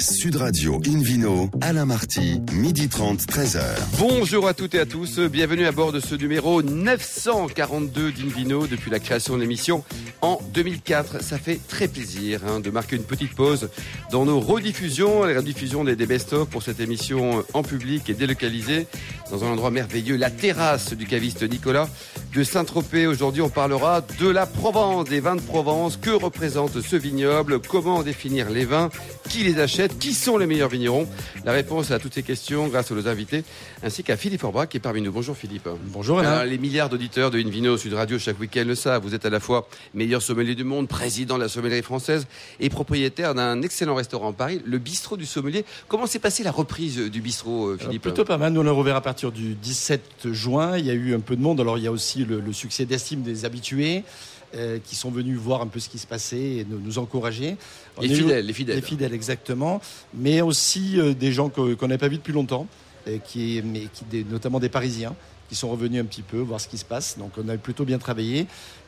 Sud Radio Invino, Alain Marty, midi 30, 13h. Bonjour à toutes et à tous, bienvenue à bord de ce numéro 942 d'Invino depuis la création de l'émission en 2004. Ça fait très plaisir hein, de marquer une petite pause dans nos rediffusions, les rediffusions des, des best-of pour cette émission en public et délocalisée dans un endroit merveilleux, la terrasse du caviste Nicolas de Saint-Tropez. Aujourd'hui, on parlera de la Provence, des vins de Provence. Que représente ce vignoble? Comment définir les vins? Qui les achète? Qui sont les meilleurs vignerons La réponse à toutes ces questions grâce à nos invités, ainsi qu'à Philippe Orbach qui est parmi nous. Bonjour Philippe. Bonjour Alain. Alors, les milliards d'auditeurs de Invino Sud Radio chaque week-end le savent. Vous êtes à la fois meilleur sommelier du monde, président de la sommellerie française et propriétaire d'un excellent restaurant à Paris, le bistrot du sommelier. Comment s'est passée la reprise du bistrot, euh, Philippe Alors, Plutôt pas mal. Nous, on l'a rouvert à partir du 17 juin. Il y a eu un peu de monde. Alors, il y a aussi le, le succès d'estime des habitués. Euh, qui sont venus voir un peu ce qui se passait et nous, nous encourager. On Les eu- fidèles, les fidèles. Les fidèles, exactement. Mais aussi euh, des gens qu'on n'avait pas vus depuis longtemps, et qui, mais qui, des- notamment des Parisiens, qui sont revenus un petit peu voir ce qui se passe. Donc on a plutôt bien travaillé.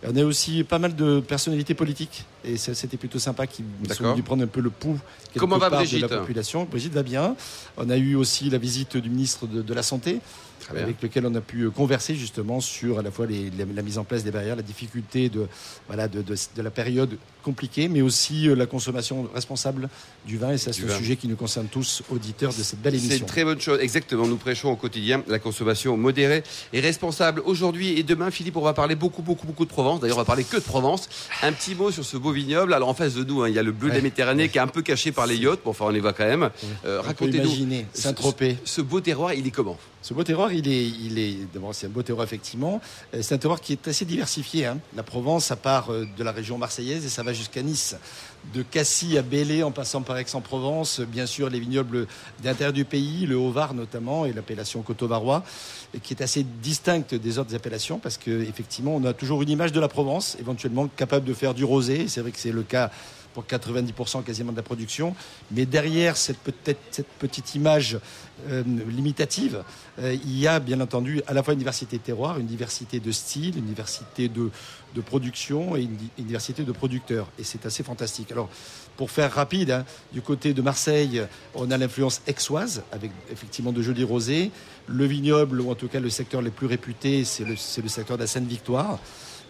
Et on a aussi pas mal de personnalités politiques. Et c'était plutôt sympa qui sont D'accord. venus prendre un peu le pouls Comment va part de la population. Brigitte va bien. On a eu aussi la visite du ministre de, de la Santé, avec lequel on a pu converser justement sur à la fois les- la, la mise en place des barrières, la difficulté de, voilà, de, de- de la période compliquée, mais aussi euh, la consommation responsable du vin. Et ça, c'est un vin. sujet qui nous concerne tous, auditeurs de cette belle C'est émission. une très bonne chose. Exactement. Nous prêchons au quotidien la consommation modérée et responsable. Aujourd'hui et demain, Philippe, on va parler beaucoup, beaucoup, beaucoup de Provence. D'ailleurs, on va parler que de Provence. Un petit mot sur ce beau vignoble. Alors, en face de nous, hein, il y a le bleu de la Ouais. Méditerranée qui est un peu caché par les yachts. Bon, enfin, on y va quand même. Euh, Racontez-nous. Saint-Tropez. Ce, ce beau terroir, il est comment Ce beau terroir, il est, il est d'abord c'est un beau terroir effectivement. Euh, C'est un terroir qui est assez diversifié. hein. La Provence, ça part euh, de la région marseillaise et ça va jusqu'à Nice, de Cassis à Belley en passant par Aix-en-Provence. Bien sûr, les vignobles d'intérieur du pays, le Haut-Var notamment et l'appellation Coteau-Varois, qui est assez distincte des autres appellations parce que effectivement, on a toujours une image de la Provence, éventuellement capable de faire du rosé. C'est vrai que c'est le cas pour 90% quasiment de la production. Mais derrière cette, cette petite image euh, limitative, euh, il y a bien entendu à la fois une diversité de terroirs, une diversité de styles, une diversité de, de production et une, di- une diversité de producteurs. Et c'est assez fantastique. Alors, pour faire rapide, hein, du côté de Marseille, on a l'influence aixoise, avec effectivement de jolis rosés. Le vignoble, ou en tout cas le secteur le plus réputé, c'est le, c'est le secteur de la Sainte-Victoire.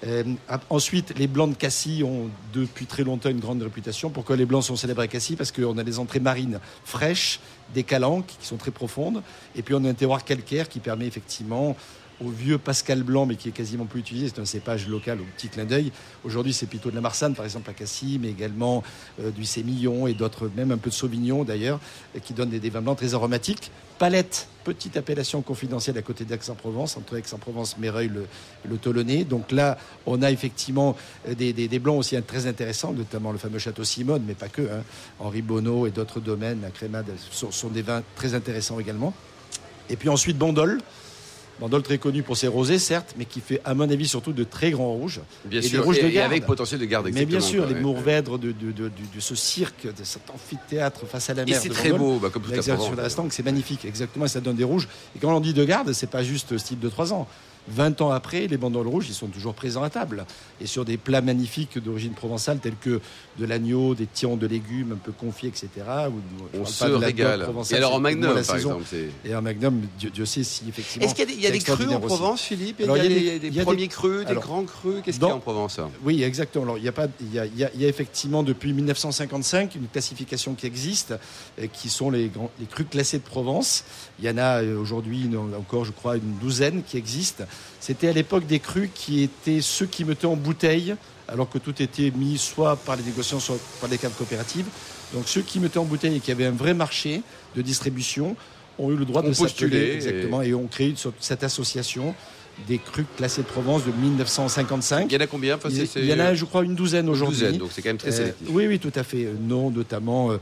Euh, ensuite, les blancs de Cassis ont depuis très longtemps une grande réputation. Pourquoi les blancs sont célèbres à Cassis? Parce qu'on a des entrées marines fraîches, des calanques qui sont très profondes, et puis on a un terroir calcaire qui permet effectivement au vieux Pascal Blanc, mais qui est quasiment plus utilisé, c'est un cépage local au petit clin d'œil. Aujourd'hui, c'est plutôt de la Marsanne, par exemple, à Cassis, mais également euh, du Sémillon et d'autres, même un peu de Sauvignon d'ailleurs, euh, qui donnent des, vins blancs très aromatiques. Palette, petite appellation confidentielle à côté d'Aix-en-Provence, entre Aix-en-Provence, Méreuil, le, le. Donc là, on a effectivement euh, des, blancs aussi très intéressants, notamment le fameux château Simone, mais pas que. hein. Henri Bonneau et d'autres domaines, la Crémade, sont, sont des vins très intéressants également. Et puis ensuite, Bandol. Bandol très connu pour ses rosés, certes, mais qui fait, à mon avis, surtout de très grands rouges. Bien Et des sûr. rouges de et, et garde. avec potentiel de garde. Mais bien sûr, les. Mourvèdres de, de, de, de- de ce cirque, de cet amphithéâtre face à la Et mer. c'est de très Bandol. beau, bah, comme sur le restant, c'est magnifique, exactement, et ça donne des rouges. Et quand on dit de garde, c'est pas juste style de 3 ans. 20 ans après, les bandoles rouges, ils sont toujours présents à table. Et sur des plats magnifiques d'origine provençale, tels que de l'agneau, des tirons de légumes un peu confits, etc. Ou, On se régale. Et alors en magnum, par saison. exemple. Et en magnum, Dieu, Dieu sait si effectivement. Est-ce qu'il y a des, crus en. Provence, Philippe? Il y a des, premiers des- crus, des alors, grands crus. Qu'est-ce qu'il y a en Provence hein Oui, exactement. Alors, il y a pas, il y a, il y a- il y a effectivement depuis 1955 une classification qui existe, euh, qui sont les, grands, les crus classés de Provence. Il y en a euh, aujourd'hui encore, je crois, une douzaine qui existent. C'était à l'époque des crus qui étaient ceux qui mettaient en bouteille, alors que tout était mis soit par les négociants, soit par les cadres coopératives. Donc, ceux qui mettaient en bouteille et qui avaient un vrai marché de distribution ont eu le droit de s'appeler et- exactement et ont créé une cette association des crus classés de Provence de 1955. Il y en a combien? Enfin, Il y, en a, je crois, une douzaine une aujourd'hui. douzaine, donc c'est quand même très Euh, oui, oui, tout à fait. Euh, Non, notamment euh,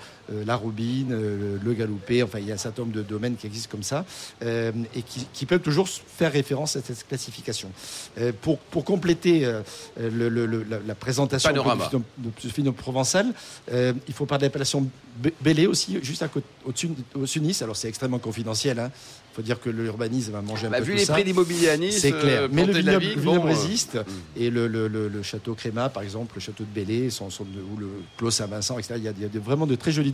la Roubine, euh, le Galoupé. Enfin, il y a un certain nombre de domaines qui existent comme ça euh, et qui, qui peuvent toujours faire référence à cette classification. Euh, pour, pour compléter euh, le- le- le- la, la présentation Panorama. de, ce film provençal, euh, il faut parler de l'appellation Bé- Bélé aussi, juste à côté, au-dessus de Nice. Alors, c'est extrêmement confidentiel. hein. Il faut dire que l'urbanisme a mangé un Bah, peu vu tout les ça. prix d'immobilier à Nice, C'est clair. euh, Mais le vignoble, euh, résiste. Et le, le- le- le château Créma, par exemple, le château de sont de- ou le Clos Saint-Vincent, etc. Il y a, il y a de- vraiment de très jolis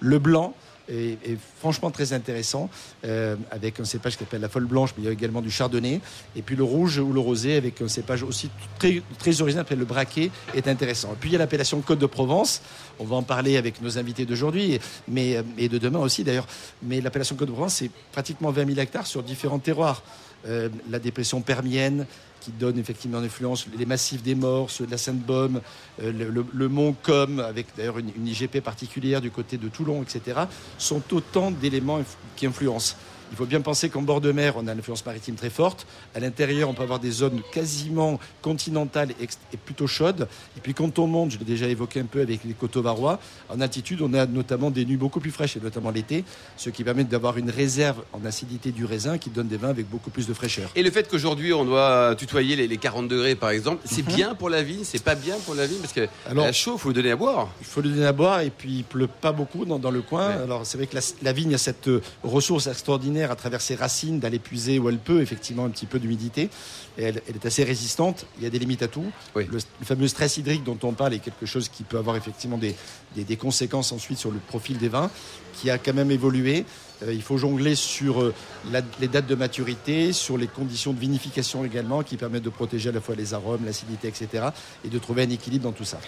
Le blanc est, franchement très intéressant, euh, avec un cépage qui s'appelle la folle blanche, mais il y a également du chardonnay. Et puis le rouge ou le rosé, avec un cépage aussi très, très original, le braquet, est intéressant. Et puis il y a l'appellation Côte de Provence. On va en parler avec nos invités d'aujourd'hui, mais et de demain aussi d'ailleurs. Mais l'appellation Côte de Provence, c'est pratiquement 20 000 hectares sur différents terroirs. Euh, la dépression permienne qui donne effectivement une influence, les massifs des morts, ceux de la Sainte-Baume, euh, le, mont Com, avec d'ailleurs une, IGP particulière du côté de Toulon, etc., sont autant d'éléments qui influencent. Il faut bien penser qu'en bord de mer, on a une influence maritime très forte. À l'intérieur, on peut avoir des zones quasiment continentales et, plutôt chaudes. Et puis quand on monte, je l'ai déjà évoqué un peu avec les coteaux varois, en altitude, on a notamment des nuits beaucoup plus fraîches, et notamment l'été, ce qui permet d'avoir une réserve en acidité du raisin qui donne des vins avec beaucoup plus de fraîcheur. Et le fait qu'aujourd'hui on doit tutoyer les, les 40 degrés par exemple, c'est Mhm. bien pour la vigne, c'est pas bien pour la vigne parce que Alors- la chaud, faut lui donner à boire. Il faut lui donner à boire et puis il pleut pas beaucoup dans, dans le coin. Ouais. Alors c'est vrai que la, la vigne a cette euh, ressource extraordinaire à travers ses racines d'aller puiser où elle peut effectivement un petit peu d'humidité. Elle, elle est assez résistante. Il y a des limites à tout. Oui. Le, le fameux stress hydrique dont on parle est quelque chose qui peut avoir effectivement des, des- des conséquences ensuite sur le profil des vins, qui a quand même évolué. Euh, il faut jongler sur euh, la- les dates de maturité, sur les conditions de vinification également, qui permettent de protéger à la fois les arômes, l'acidité, etc. et de trouver un équilibre dans tout ça.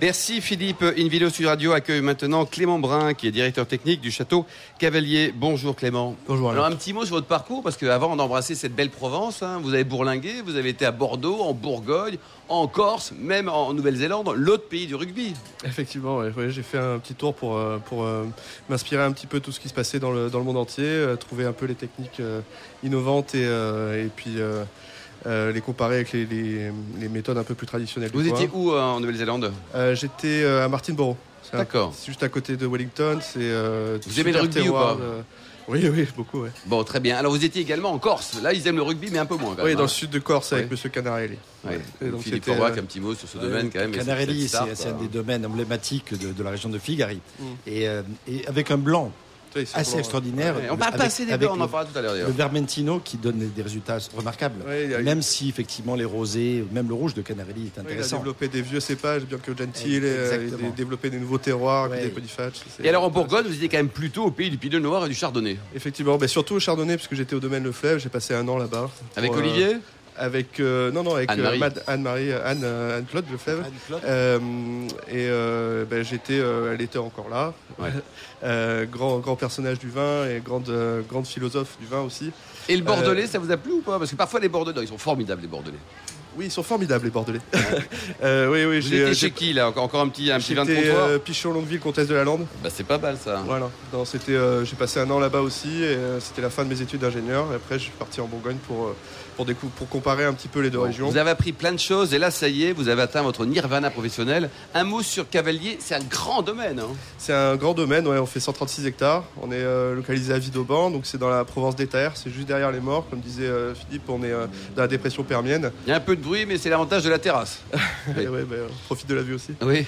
Merci Philippe. Invino Sud Radio accueille maintenant Clément Brun qui est directeur technique du château Cavalier. Bonjour Clément. Bonjour Alors un petit mot sur votre parcours parce qu'avant d'embrasser cette belle Provence, hein, vous avez bourlingué, vous avez été à Bordeaux, en Bourgogne, en Corse, même en Nouvelle-Zélande, l'autre pays du rugby. Effectivement, ouais, ouais, j'ai fait un petit tour pour, euh, pour euh, m'inspirer un petit peu de tout ce qui se passait dans le, dans le monde entier, euh, trouver un peu les techniques innovantes et, et puis les comparer avec les, les- les méthodes un peu plus traditionnelles. Vous étiez où en Nouvelle-Zélande? J'étais à Martinborough. D'accord. c'est juste à côté de Wellington. C'est, Vous aimez le rugby ou pas? Oui, oui, beaucoup. Ouais. Bon, très bien. Alors vous étiez également en Corse. Là, ils aiment le rugby, mais un peu moins. Quand Oui, même, dans hein. le sud de Corse avec. Monsieur Canarelli. Ouais. Et donc Philippe euh, un petit mot sur ce domaine quand même. Canarelli, c'est un des domaines emblématiques de, de la région de Figari. Mm. Et, euh, et avec un blanc assez extraordinaire. Ouais, on parle pas avec- assez des on en le, parlera tout à l'heure le. Vermentino qui donne des résultats remarquables. Ouais, il a- Même si effectivement les rosés, même le rouge de Canarelli est Oui, il a intéressant. développé des vieux cépages, bien que Gentil, et, Exactement. et développé des nouveaux terroirs, Ouais. des Podifatch. Et alors en Bourgogne, vous étiez quand même plutôt au pays du pinot noir et du chardonnay. Effectivement, mais surtout au Chardonnay, parce que j'étais au domaine Le Fleuve, j'ai passé un an là-bas. Avec Pour, euh, Olivier? Avec, euh, non, non, avec euh, Anne-Marie. Mad- Anne-Marie, Anne, euh, Anne-Claude Le Fleuve. Anne-Claude Euh, et euh, ben, j'étais, euh, elle était encore là. Ouais. Euh, grand, grand personnage du vin et grande, euh, grande philosophe du vin aussi. Et le Bordelais, Euh, ça vous a plu ou pas? Parce que parfois les Bordelais, ils sont formidables les Bordelais. Oui, ils sont formidables les Bordelais. euh, oui, oui, Vous j'ai, étiez euh, chez qui là? Encore, encore un petit, un petit vin de j'étais, comptoir euh, Pichon Longueville, comtesse de la Lande. Bah c'est pas mal ça. Voilà. Non, c'était, euh, j'ai passé un an là-bas aussi et euh, c'était la fin de mes études d'ingénieur. Et après, je suis parti en Bourgogne pour, euh, pour, comparer un petit peu les deux régions. Vous avez appris plein de choses et là ça y est, vous avez atteint votre nirvana professionnel. Un mot sur Cavalier, c'est un grand domaine. hein. C'est un grand domaine, ouais, on fait 136 hectares. On est euh, localisé à Vidauban, donc c'est dans la Provence d'Étaire, c'est juste derrière les morts. Comme disait euh, Philippe, on est euh, dans la dépression permienne. Il y a un peu de bruit, mais c'est l'avantage de la terrasse. Oui. Et ouais, bah, on profite de la vue aussi. Oui.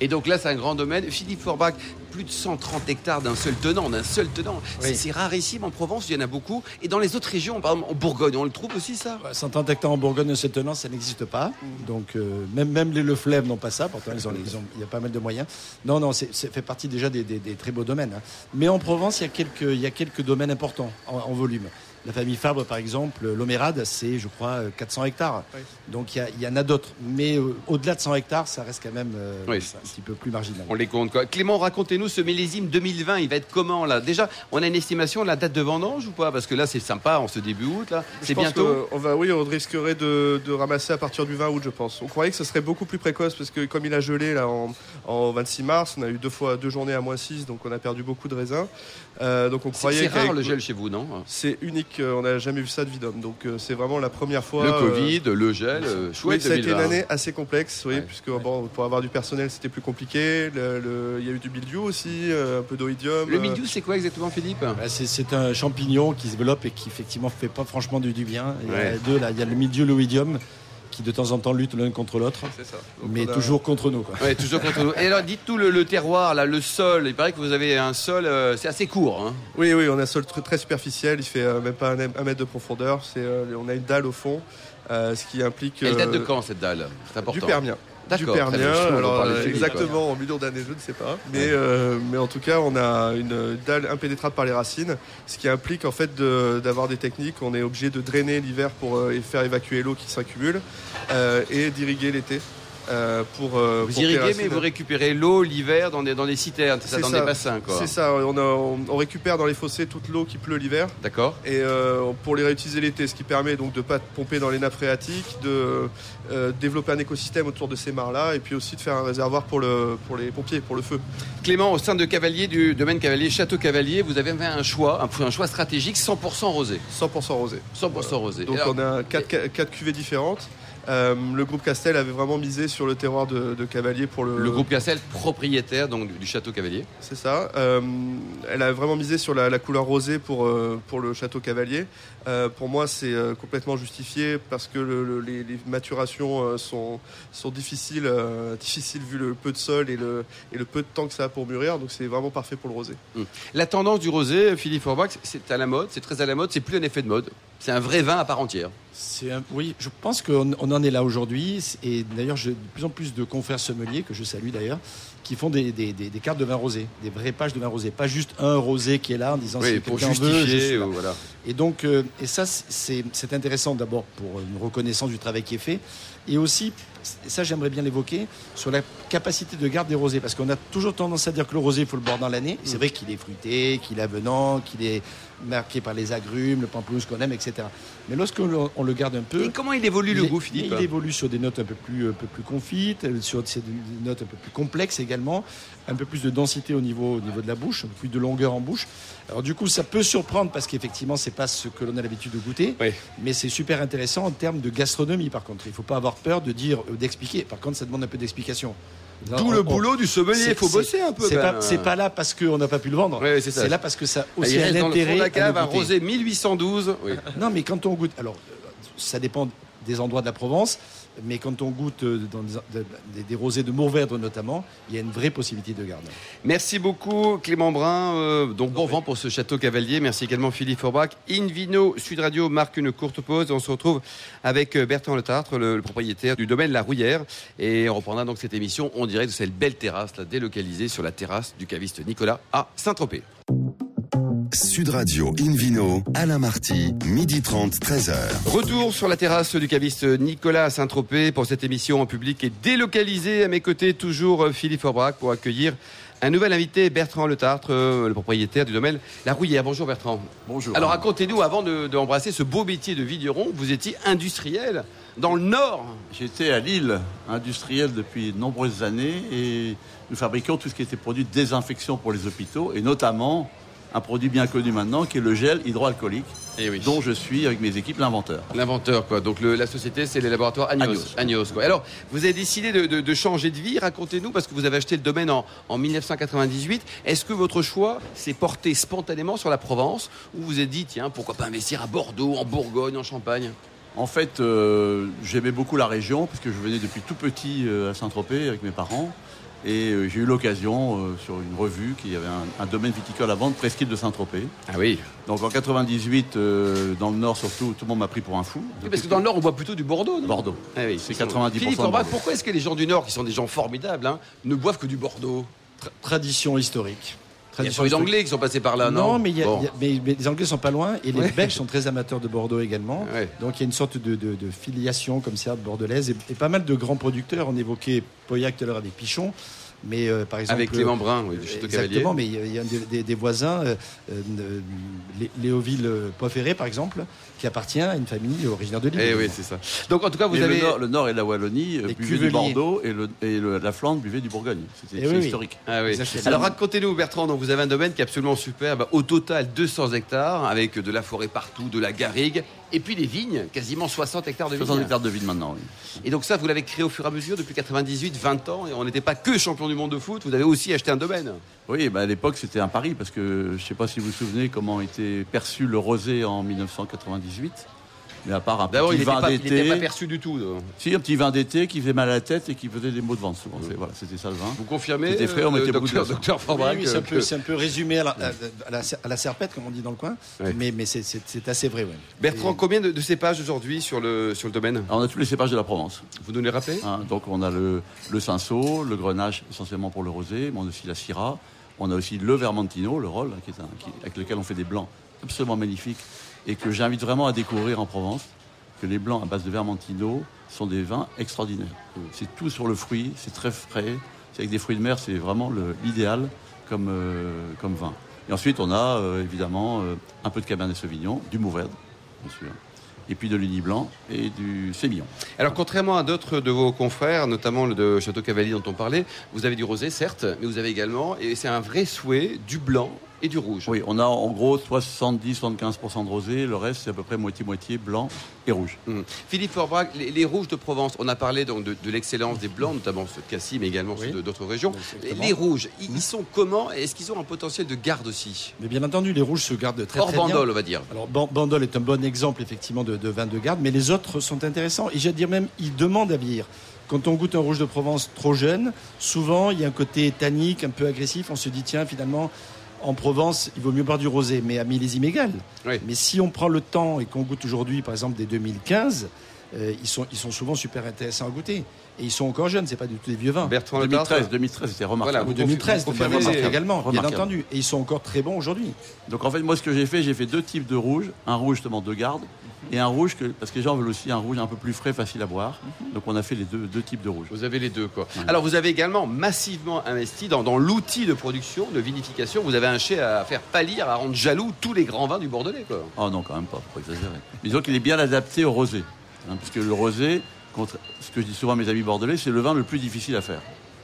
Et donc là, c'est un grand domaine. Philippe Forbach, plus de 130 hectares d'un seul tenant, d'un seul tenant. C'est- Oui. C'est rarissime en Provence, il y en a beaucoup. Et dans les autres régions, par exemple en Bourgogne, on le trouve aussi ça? 130 hectares en Bourgogne de cette tenance, ça n'existe pas. Donc euh, même, même les Le Fleuve n'ont pas ça. Pourtant, ils ont, ils ont- il y a pas mal de moyens. Non, non, c'est c'est- fait partie déjà des, des- des très beaux domaines. hein. Mais en Provence, il y a quelques, il y a quelques domaines importants en, en volume. La famille Fabre, par exemple, l'Omérade, c'est, je crois, euh, 400 hectares. Oui. Donc il y, en a d'autres. Mais euh, au-delà de 100 hectares, ça reste quand même euh, Oui. un petit peu plus marginal. On les compte quoi. Clément, racontez-nous ce millésime 2020, il va être comment là? Déjà, on a une estimation de la date de vendange ou pas? Parce que là, c'est sympa en ce début août, là. Je C'est pense bientôt? que On va, oui, on risquerait de, de ramasser à partir du 20 août, je pense. On croyait que ce serait beaucoup plus précoce parce que comme il a gelé là en, en 26 mars, on a eu deux fois deux journées à moins 6, donc on a perdu beaucoup de raisins. Euh, donc on C'est croyait c'est rare le gel chez vous, non? C'est unique, euh, on n'a jamais vu ça de Vidom. Donc euh, c'est vraiment la première fois. Le euh, Covid, le gel, euh, Oui, chouette ça a été une 2020. année assez complexe, oui, Ouais. puisque bon, pour avoir du personnel c'était plus compliqué. Il y a eu du mildiou aussi, euh, un peu d'oïdium. Le mildiou, c'est quoi exactement, Philippe? Bah, c'est- C'est un champignon qui se développe et qui effectivement fait pas franchement du, du bien. Il y a Ouais. deux là, il y a le mildiou l'oïdium qui de temps en temps luttent l'un contre l'autre, C'est ça. Donc, mais a- toujours contre nous. Quoi. Ouais, toujours contre nous. Et alors, dites-tout le, le terroir, là, le sol. Il paraît que vous avez un sol, euh, c'est assez court. Hein. Oui, oui, on a un sol tr- très superficiel, il fait euh, même pas un, un mètre de profondeur. C'est, euh, on a une dalle au fond, euh, ce qui implique. Elle date de quand cette dalle? C'est important. Du Permien. Permien, bien. Alors euh, exactement en millions d'années, je ne sais pas. Mais, euh, mais en tout cas, on a une dalle impénétrable par les racines, ce qui implique en fait de- d'avoir des techniques. On est obligé de drainer l'hiver pour euh, faire évacuer l'eau qui s'accumule euh, et d'irriguer l'été. Euh, pour, euh, Vous pour les irriguez, mais vous récupérez l'eau l'hiver dans des, dans des citernes, c'est ça, dans ça. des bassins. C'est ça, on, a- on- on récupère dans les fossés toute l'eau qui pleut l'hiver D'accord et euh, pour les réutiliser l'été, ce qui permet donc de ne pas pomper dans les nappes phréatiques, de développer un écosystème autour de ces mares-là et puis aussi de faire un réservoir pour, le, pour les pompiers, pour le feu. Clément, au sein de Cavalier, du domaine Cavalier, Château Cavalier, vous avez fait un choix, un, un choix stratégique 100% rosé. 100% rosé. 100% rosé. Donc alors, on a quatre, ca- quatre cuvées différentes. Euh, le groupe Castel avait vraiment misé sur le terroir de, de Cavalier pour le, le groupe Cassel, propriétaire donc, du, du Château Cavalier. C'est ça. Euh, elle a vraiment misé sur la, la couleur rosée pour, euh, pour le château Cavalier. Euh, pour moi, c'est euh, complètement justifié parce que le- le- les, les maturations euh, sont, sont difficiles, euh, difficiles vu le peu de sol et le, et le peu de temps que ça a pour mûrir. Donc c'est vraiment parfait pour le rosé. La tendance du rosé, Philippe Forbach, c'est à la mode, c'est très à la mode, c'est plus un effet de mode. C'est un vrai vin à part entière. C'est un- oui, je pense qu'on on en est là aujourd'hui. Et d'ailleurs, j'ai de plus en plus de confrères sommeliers, que je salue d'ailleurs, qui font des, des- des- des cartes de vin rosé, des vraies pages de vin rosé. Pas juste un rosé qui est là en disant Oui, si pour veut, justifier. voilà. Et donc, euh, et ça, c'est c'est intéressant d'abord pour une reconnaissance du travail qui est fait, et aussi, ça j'aimerais bien l'évoquer, sur la capacité de garde des rosés, parce qu'on a toujours tendance à dire que le rosé, il faut le boire dans l'année. C'est vrai qu'il est fruité, qu'il est avenant, qu'il est marqué par les agrumes, le pamplemousse qu'on aime, etc. Mais lorsque on le garde un peu, Et comment il évolue le il, goût, Philippe il évolue sur des notes un peu plus, un peu plus confites, euh, sur des des notes un peu plus complexes également, un peu plus de densité au niveau, au niveau de la bouche, un peu plus de longueur en bouche. Alors du coup, ça peut surprendre parce qu'effectivement, c'est pas ce que l'on a l'habitude de goûter, Oui. mais c'est super intéressant en termes de gastronomie. Par contre, il faut pas avoir peur de dire, euh, d'expliquer. Par contre, ça demande un peu d'explication. D'où le on- boulot du sommelier, il faut bosser un peu. C'est pas, là parce qu'on n'a pas pu le vendre. C'est là parce que ça a Ah, aussi il un reste dans le fond intérêt de la cave, le un goûter. rosé 1812. Oui. Non, mais quand on goûte, alors ça dépend des endroits de la Provence, mais quand on goûte euh, dans des, de- des- des rosés de Mourvèdre notamment, il y a une vraie possibilité de garde. Merci beaucoup Clément Brun. Euh, donc bon vent pour ce château cavalier. Merci également Philippe Forbach. Invino Sud Radio marque une courte pause. On se retrouve avec euh, Bertrand Le Tartre, le, le propriétaire du domaine La Rouillère. Et on reprendra donc cette émission en direct de cette belle terrasse là, délocalisée sur la terrasse du caviste Nicolas à Saint-Tropez. Sud Radio Invino, Alain Marty, midi 30, 13h. Retour sur la terrasse du caviste Nicolas à Saint-Tropez pour cette émission en public et délocalisée. À mes côtés, toujours euh, Philippe Forbrac pour accueillir un nouvel invité, Bertrand Le Tartre, euh, le propriétaire du domaine La Rouillère. Bonjour Bertrand. Bonjour. Alors racontez-nous, avant de- d'embrasser ce beau métier de vigneron, vous étiez industriel dans le Nord. J'étais à Lille, industriel depuis de nombreuses années, et nous fabriquions tout ce qui était produit de désinfection pour les hôpitaux, et notamment un produit bien connu maintenant qui est le gel hydroalcoolique, Et oui. dont je suis avec mes équipes l'inventeur. L'inventeur, quoi. Donc le- la société, c'est les laboratoires Agnos. Agnos. Quoi. Alors, vous avez décidé de, de- de changer de vie. Racontez-nous, parce que vous avez acheté le domaine en, en 1998. Est-ce que votre choix s'est porté spontanément sur la Provence, ou vous êtes dit, tiens, pourquoi pas investir à Bordeaux, en Bourgogne, en Champagne? En fait, euh, j'aimais beaucoup la région, puisque je venais depuis tout petit euh, à Saint-Tropez avec mes parents. Et euh, j'ai eu l'occasion, euh, sur une revue, qu'il y avait un, un domaine viticole à vendre, Presqu'île de Saint-Tropez. Ah oui. Donc en 98, euh, dans le Nord surtout, tout le monde m'a pris pour un fou. Oui, Parce que dans le Nord, on boit plutôt du Bordeaux, non? Bordeaux. Ah oui, C'est c'est 90% Philippe pourquoi est-ce que les gens du Nord, qui sont des gens formidables, hein, ne boivent que du Bordeaux? Tra- tradition historique. Il y a pas historique. d'Anglais qui sont passés par là, non non, mais, il y a- Bon. il y a- mais- mais les Anglais sont pas loin et les Ouais. Belges sont très amateurs de Bordeaux également. Ouais. Donc il y a une sorte de, de- de filiation comme ça bordelaise et, et pas mal de grands producteurs. On évoquait Pauillac tout à l'heure avec Pichon, mais euh, par exemple Avec Clément Brun, oui, Cavalier. Exactement, mais il y a- il y a, des, des- des voisins, euh, euh, Lé- Léoville euh, par exemple, qui appartient à une famille originaire de Lille. Eh oui, c'est ça. Donc en tout cas, vous Et avez. le, nord, le Nord et la Wallonie buvaient du. Bordeaux et, le, et le- la Flandre buvait du Bourgogne. C'était Eh oui, historique. Ah oui. Alors racontez-nous Bertrand, donc vous avez un domaine qui est absolument superbe, au total 200 hectares, avec de la forêt partout, de la garrigue, et puis des vignes, quasiment 60 hectares de vignes. 60 hectares de vide maintenant, oui. Et donc ça, vous l'avez créé au fur et à mesure depuis 98, 20 ans, et on n'était pas que champion du monde de foot, vous avez aussi acheté un domaine. Oui, bah, à l'époque c'était un pari parce que je ne sais pas si vous vous souvenez comment était perçu le rosé en 1998. Mais à part un D'abord, il petit n'était vin pas, il était d'été. pas perçu du tout. donc. Si, un petit vin d'été qui faisait mal à la tête et qui faisait des maux de ventre souvent. C'est- Voilà, c'était ça le vin. Vous confirmez C'était frais, on euh, mettait beaucoup de docteur, docteur Oui, Forbrac, oui, c'est un, euh, peu- que- c'est un peu résumé à la, à- à la, à la serpette, comme on dit dans le coin, Ouais. mais, mais c'est- c'est c'est assez vrai. ouais. Bertrand, Et- combien de, de cépages aujourd'hui sur le, sur le domaine? Alors, on a tous les cépages de la Provence. Vous nous les rappelez? Hein. donc on a le, le cinsault, le grenache essentiellement pour le rosé, mais on a aussi la syrah. On a aussi le vermentino, le rôle, qui est un- qui- avec lequel on fait des blancs absolument magnifiques et que j'invite vraiment à découvrir en Provence. Que les blancs à base de vermentino sont des vins extraordinaires. C'est tout sur le fruit, c'est très frais, c'est avec des fruits de mer, c'est vraiment l'idéal comme, euh, comme vin. Et ensuite, on a euh, évidemment euh, un peu de cabernet sauvignon, du mourvèdre, bien sûr, et puis de l'uni blanc et du sémillon. Alors, contrairement à d'autres de vos confrères, notamment le de Château Cavalier dont on parlait, vous avez du rosé, certes, mais vous avez également, et c'est un vrai souhait, du blanc et du rouge. Oui, on a en gros 70-75% de rosé, le reste c'est à peu près moitié-moitié blanc et rouge. Hum. Philippe Forbrac, les, les rouges de Provence, on a parlé donc de, de l'excellence des blancs, notamment ceux de Cassis, mais également ceux Oui. d'autres régions. Les, Exactement. les rouges, ils, ils sont comment Est-ce qu'ils ont un potentiel de garde aussi? Mais bien entendu, les rouges se gardent très Hors très bien. bandol, on va dire. Alors Ban- Bandol est un bon exemple effectivement de, de vin de garde, mais les autres sont intéressants. Et j'allais dire même, ils demandent à vieillir. Quand on goûte un rouge de Provence trop jeune, souvent il y a un côté tannique, un peu agressif. On se dit tiens finalement en Provence il vaut mieux boire du rosé, mais à millésime égal. Oui. Mais si on prend le temps et qu'on goûte aujourd'hui par exemple des 2015, euh, ils, sont, ils sont souvent super intéressants à goûter. Et ils sont encore jeunes, c'est pas du tout des vieux vins. Bertrand Leparte 2013, 2013 c'était remarquable. Voilà, Ou vous 2013, confirmez- de vous confirmez- également, bien entendu. Et ils sont encore très bons aujourd'hui. Donc en fait, moi ce que j'ai fait, j'ai fait deux types de rouge. Un rouge justement de garde et un rouge, que, parce que les gens veulent aussi un rouge un peu plus frais, facile à boire. Donc on a fait les deux, deux types de rouge. Vous avez les deux, quoi. Alors, vous avez également massivement investi dans, dans l'outil de production, de vinification. Vous avez un chai à faire pâlir, à rendre jaloux tous les grands vins du Bordelais, quoi. Oh non, quand même pas, pas exagérer. Disons qu'il est bien adapté au rosé. hein, parce que le rosé, contre, ce que je dis souvent à mes amis bordelais, c'est le vin le plus difficile à faire.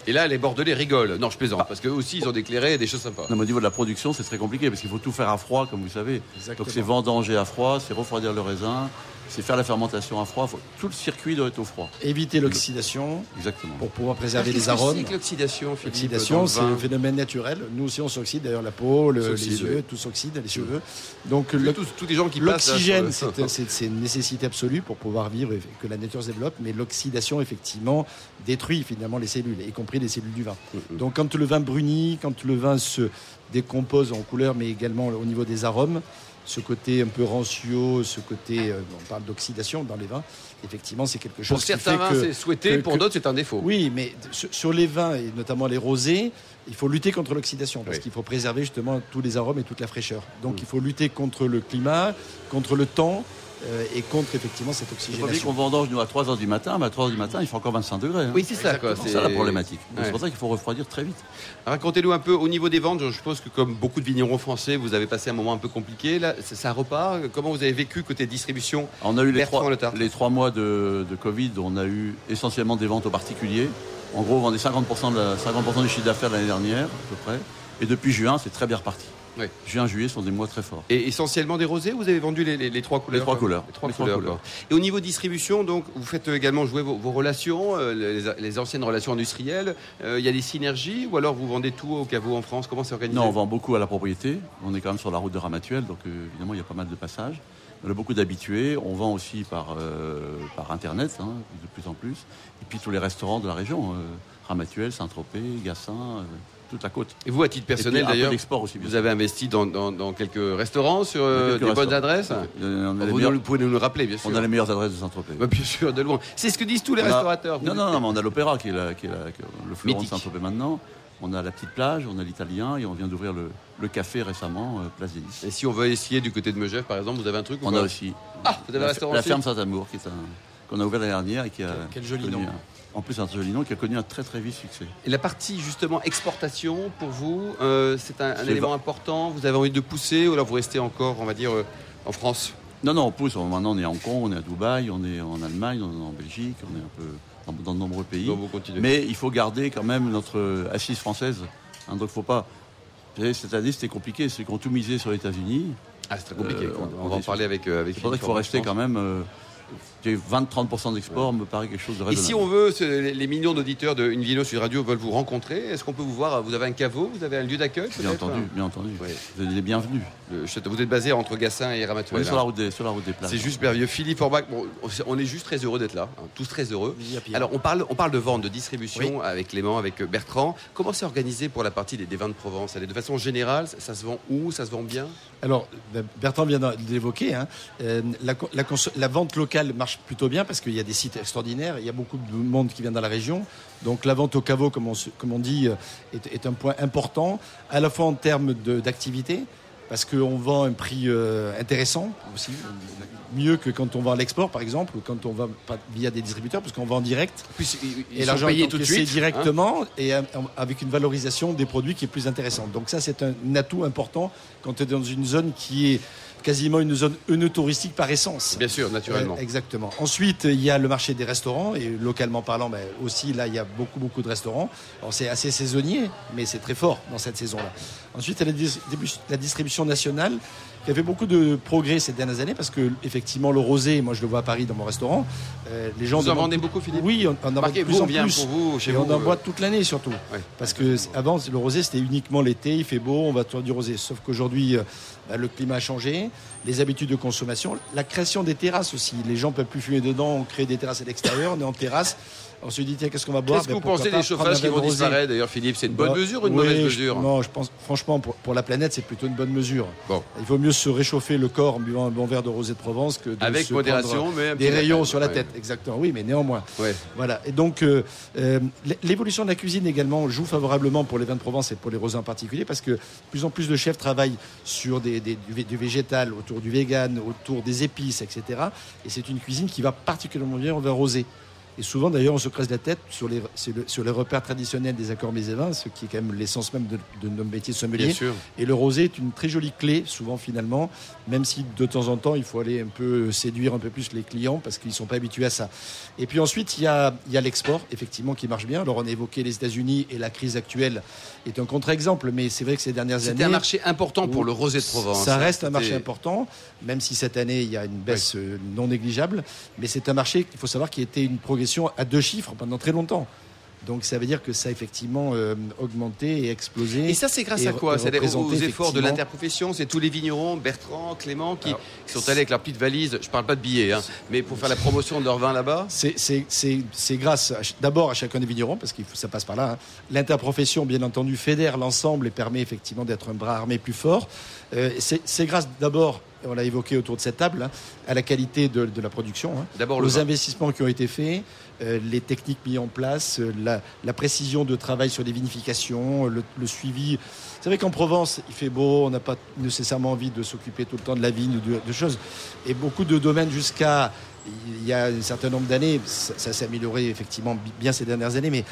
Et là, les Bordelais rigolent. Non, je plaisante, parce qu'eux aussi, ils ont déclaré des choses sympas. Non, mais au niveau de la production, c'est très compliqué parce qu'il faut tout faire à froid, comme vous savez. Exactement. Donc c'est vendanger à froid, c'est refroidir le raisin, c'est faire la fermentation à froid. Faut- Tout le circuit doit être au froid. Éviter l'oxydation Exactement. pour pouvoir préserver les arômes. c'est que l'oxydation, L'oxydation, le c'est un phénomène naturel. Nous aussi, on s'oxyde. D'ailleurs, la peau, le- les yeux, tout s'oxyde, les cheveux. Donc, Le- le- tous, tous les gens qui passent. là, l'oxygène, c'est une nécessité absolue pour pouvoir vivre et que la nature se développe. Mais l'oxydation, effectivement, détruit finalement les cellules, y compris les cellules du vin. Donc, quand le vin brunit, quand le vin se décompose en couleur, mais également au niveau des arômes, ce côté un peu rancio, ce côté, euh, on parle d'oxydation dans les vins, effectivement, c'est quelque chose Pour qui certains fait vins, c'est souhaité, que- pour que- d'autres, c'est un défaut. oui, mais sur les vins et notamment les rosés, il faut lutter contre l'oxydation parce Oui. qu'il faut préserver justement tous les arômes et toute la fraîcheur. Donc Mm. il faut lutter contre le climat, contre le temps euh, et contre effectivement cette oxygénation. qu'on vendange nous à 3h du matin, mais à 3h du matin, il fait encore 25 degrés. hein. Oui, c'est ça, quoi. c'est ça la problématique. Ouais. C'est pour ça qu'il faut refroidir très vite. Racontez-nous un peu au niveau des ventes. Je suppose que comme beaucoup de vignerons français, vous avez passé un moment un peu compliqué. Là, ça, repart? Comment vous avez vécu côté distribution On a eu les trois, Le Tartre. les trois mois de, de Covid, on a eu essentiellement des ventes aux particuliers. En gros, on vendait 50%, de la- 50 du chiffre d'affaires l'année dernière, à peu près. Et depuis juin, c'est très bien reparti. Oui. Juin, juillet sont des mois très forts. Et essentiellement des rosés, vous avez vendu les, les- les trois couleurs Les trois couleurs. Les trois couleurs. Et au niveau distribution, donc, vous faites également jouer vos, vos relations, euh, les, anciennes relations industrielles. Euh, Il y a des synergies ou alors vous vendez tout au caveau en France? Comment c'est organisé? Non, on vend beaucoup à la propriété. On est quand même sur la route de Ramatuel, donc euh, évidemment, il y a pas mal de passages. On a beaucoup d'habitués. On vend aussi par, par Internet, hein, de plus en plus. Et puis tous les restaurants de la région. Ramatuel, Saint-Tropez, Gassin, toute la côte. Et vous, à titre personnel d'ailleurs, vous avez investi dans, dans- dans quelques restaurants sur euh, Quelques des bonnes adresses Euh, on Vous meilleurs- nous- pouvez nous le rappeler, bien sûr. on a les meilleures adresses de Saint-Tropez. Bah, bien sûr, de loin. C'est ce que disent tous les a- restaurateurs. Non, non, non, mais on a l'opéra qui est, la- qui est la- le fleuron de Saint-Tropez maintenant. On a la petite plage, on a l'italien et on vient d'ouvrir le, le café récemment, euh, Place des Lys. Et si on veut essayer du côté de Megève, par exemple, vous avez un truc On a aussi Ah, vous avez un la, restaurant la ferme Saint-Amour qui est un- qu'on a ouvert l'année dernière et qui a Quel joli connu nom. un- en plus un joli nom qui a connu un très très vite succès. Et la partie justement exportation, pour vous, euh, c'est un, élément va- important Vous avez envie de pousser ou alors vous restez encore, on va dire, euh, en France? Non, non, on pousse. Maintenant, on est à Hong Kong, on est à Dubaï, on est en Allemagne, on est en Belgique, on est un peu dans, dans de nombreux pays. Donc vous continuez. Mais il faut garder quand même notre assise française. Hein, donc, faut pas. Vous savez, cette année, c'était compliqué. C'est qu'on tout misé sur les États-Unis. Ah, c'est très compliqué. Euh, on, on- on va en parler avec, avec C'est pour ça qu'il faut rester quand même 20-30% d'export me paraît quelque chose de Et raisonnable. si on veut, les millions d'auditeurs de Une Vino sur Radio veulent vous rencontrer, est-ce qu'on peut vous voir Vous avez un caveau Vous avez un lieu d'accueil Bien entendu, bien entendu. Vous êtes les bienvenus. Le château- Vous êtes basé entre Gassin et Oui, Ramatuelle. sur la route des, sur la route des plages. C'est juste merveilleux. Philippe Orbach, bon, on est juste très heureux d'être là, hein, tous très heureux. Alors, on parle, on parle de vente, de distribution avec Clément, avec euh, Bertrand. Comment c'est organisé pour la partie des, des vins de Provence? Allez, De façon générale, ça, ça se vend où? Ça se vend bien? Alors, ben, Bertrand vient de l'évoquer. hein. Euh, la, vente locale marche plutôt bien parce qu'il y a des sites extraordinaires. Il y a beaucoup de monde qui vient dans la région. Donc, la vente au caveau, comme on, comme on dit, euh, est, est un point important, à la fois en termes de- d'activité, parce qu'on vend un prix euh, intéressant aussi, mieux que quand on vend à l'export, par exemple, ou quand on va via des distributeurs, parce qu'on vend en direct. Plus, ils, Et l'argent payés est tout de suite. hein. directement et euh, avec une valorisation des produits qui est plus intéressante. Donc ça, c'est un atout important quand tu es dans une zone qui est quasiment une zone œnotouristique par essence. Bien sûr, naturellement. Euh, exactement. Ensuite, il y a le marché des restaurants et localement parlant, ben, aussi là, il y a beaucoup beaucoup de restaurants. Alors c'est assez saisonnier, mais c'est très fort dans cette saison-là. Ensuite, il y a la, dis- la distribution nationale qui a fait beaucoup de progrès ces dernières années parce que effectivement le rosé, moi je le vois à Paris dans mon restaurant, euh, les gens Vous en vendez beaucoup, Philippe Oui, on, on en Marquez, plus vous, en plus. pour vous, chez et vous. on en euh, boit toute l'année surtout. Parce que avant, le rosé, c'était uniquement l'été, il fait beau, on va faire du rosé. Sauf qu'aujourd'hui, euh, bah, le climat a changé, les habitudes de consommation, la création des terrasses aussi. Les gens peuvent plus fumer dedans, on crée des terrasses à l'extérieur, on est en terrasse. On se dit, tiens, qu'est-ce qu'on va boire Qu'est-ce que Ben, vous pourquoi pensez des chauffages qui vont disparaître D'ailleurs, Philippe, c'est une bonne Bah, mesure ou une oui, mauvaise je- mesure Non, je pense, franchement, pour, pour la planète, c'est plutôt une bonne mesure. Bon. Il vaut mieux se réchauffer le corps en buvant un bon verre de rosé de Provence que de Avec se modération, mais des rayons sur la ouais. tête. Exactement, oui, mais néanmoins. Ouais. Voilà. Et donc, euh, euh, l'évolution de la cuisine également joue favorablement pour les vins de Provence et pour les rosés en particulier, parce que de plus en plus de chefs travaillent sur des, des- du, vé- du végétal, autour du vegan, autour des épices, etc. Et c'est une cuisine qui va particulièrement bien au vin rosé. Et souvent, d'ailleurs, on se creuse la tête sur les, sur repères traditionnels des accords mets et vins, ce qui est quand même l'essence même de, de nos métiers de sommelier. Bien sûr. Et le rosé est une très jolie clé, souvent finalement, même si de temps en temps, il faut aller un peu séduire un peu plus les clients parce qu'ils ne sont pas habitués à ça. Et puis ensuite, il y a, il y a l'export, effectivement, qui marche bien. Alors, on a évoqué les États-Unis et la crise actuelle est un contre-exemple, mais c'est vrai que ces dernières années. C'était un marché important pour le rosé de Provence. Ça hein. reste un marché important, même si cette année, il y a une baisse euh, non négligeable. Mais c'est un marché, il faut savoir, qui a été une progression à deux chiffres pendant très longtemps. Donc ça veut dire que ça a effectivement euh, augmenté et explosé. Et ça, c'est grâce à quoi? C'est aux efforts de l'interprofession C'est tous les vignerons, Bertrand, Clément, qui, Alors, qui sont allés avec leur petite valise. Je parle pas de billets, hein, mais pour faire la promotion de leur vin là-bas. C'est- C'est c'est- c'est grâce d'abord à chacun des vignerons, parce que ça passe par là. hein. L'interprofession, bien entendu, fédère l'ensemble et permet effectivement d'être un bras armé plus fort. Euh, c'est c'est grâce d'abord, on l'a évoqué autour de cette table, hein, à la qualité de, de la production, hein, D'abord aux investissements qui ont été faits, euh, les techniques mises en place, euh, la, la précision de travail sur les vinifications, le, le suivi. C'est vrai qu'en Provence, il fait beau, on n'a pas nécessairement envie de s'occuper tout le temps de la vigne ou de, de choses. Et beaucoup de domaines jusqu'à il y a un certain nombre d'années, ça, ça s'est amélioré effectivement bi- bien ces dernières années, mais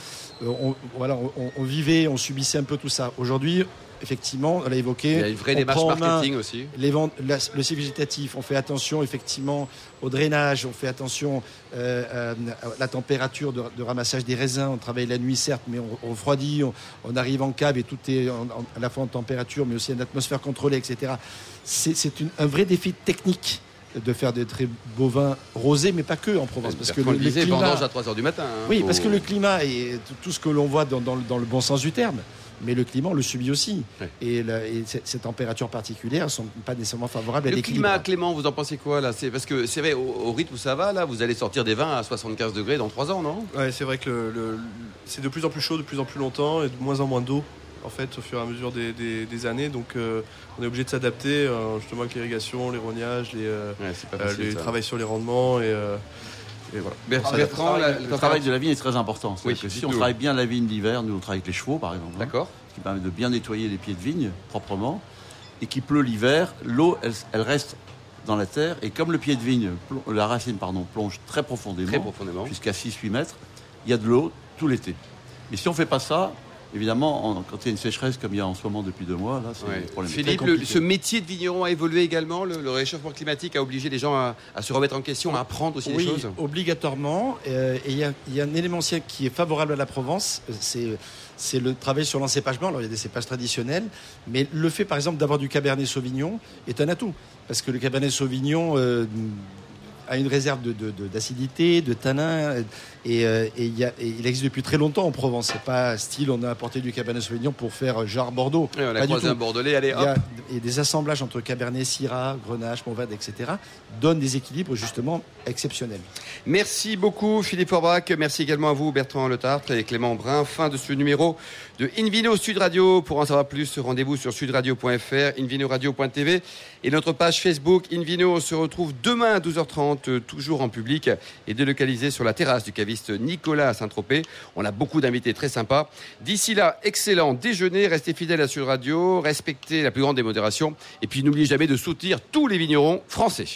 euh, on, voilà, on, on vivait, on subissait un peu tout ça. Aujourd'hui, effectivement, on l'a évoqué. Il y a une vraie démarche marketing aussi. les ventes, la- le cycle végétatif, on fait attention effectivement au drainage, on fait attention euh, euh, à la température de, de ramassage des raisins. On travaille la nuit certes, mais on, on refroidit, on, on arrive en cave et tout est en- en- à la fois en température, mais aussi en atmosphère contrôlée, etc. C'est un vrai défi technique de faire des très beaux vins rosés, mais pas que en Provence, parce que le, le climat- vendange à 3h du matin. hein, oui, parce que le climat et tout- ce que l'on voit dans, dans le- dans le bon sens du terme, mais le climat on le subit aussi. Ouais. Et, la- et ces, températures particulières ne sont pas nécessairement favorables à Le l'équilibre. climat, Clément, vous en pensez quoi là? C'est parce que c'est vrai, au, au rythme où ça va, là, vous allez sortir des vins à 75 degrés dans 3 ans, non? Ouais, c'est vrai que le- le- c'est de plus en plus chaud, de plus en plus longtemps et de moins en moins d'eau en fait au fur et à mesure des, des- des années. Donc euh, on est obligé de s'adapter euh, justement avec l'irrigation, les rognages, les, euh, Ouais, euh, facile. les travail sur les rendements et, euh, et voilà. Bertrand, Le Bertrand, travail, la- le la- travail de la vigne est très important. Oui, que si on travaille bien la vigne l'hiver, nous on travaille avec les chevaux par exemple, hein, D'accord. ce qui permet de bien nettoyer les pieds de vigne proprement, et qui pleut l'hiver, l'eau elle, elle reste dans la terre, et comme le pied de vigne, la racine pardon, plonge très profondément, Très profondément. jusqu'à 6-8 mètres, il y a de l'eau tout l'été. Mais si on ne fait pas ça, évidemment, en- quand il y a une sécheresse comme il y a en ce moment depuis deux mois, là, c'est Ouais. un problème Philippe, très le- compliqué. ce métier de vigneron a évolué également. Le, le réchauffement climatique a obligé les gens à, à se remettre en question, à apprendre aussi oui, des choses. obligatoirement. Euh, et il y, a- il y a un élément aussi qui est favorable à la Provence, euh, c'est c'est le travail sur l'encépagement. Alors il y a des cépages traditionnels, mais le fait par exemple d'avoir du Cabernet Sauvignon est un atout, parce que le Cabernet Sauvignon euh, a une réserve d'acidité, de, de, tanin, et, euh, et, il, y a, et, il, existe depuis très longtemps en Provence. C'est pas style on a apporté du Cabernet Sauvignon pour faire genre Bordeaux. on a croisé un Bordelais, allez hop. Il y a, et des assemblages entre Cabernet, Syrah, Grenache, Mourvèdre, etc. donnent des équilibres justement exceptionnels. Merci beaucoup Philippe Forbach. Merci également à vous Bertrand Letartre et Clément Brun. Fin de ce numéro de Invino Sud Radio. Pour en savoir plus, rendez-vous sur sudradio.fr, invinoradio.tv et notre page Facebook Invino se retrouve demain à 12h30, toujours en public et délocalisé sur la terrasse du caviste Nicolas à Saint-Tropez. On a beaucoup d'invités très sympas. D'ici là, excellent déjeuner, restez fidèles à Sud Radio, respectez la plus grande démodération et puis n'oubliez jamais de soutenir tous les vignerons français.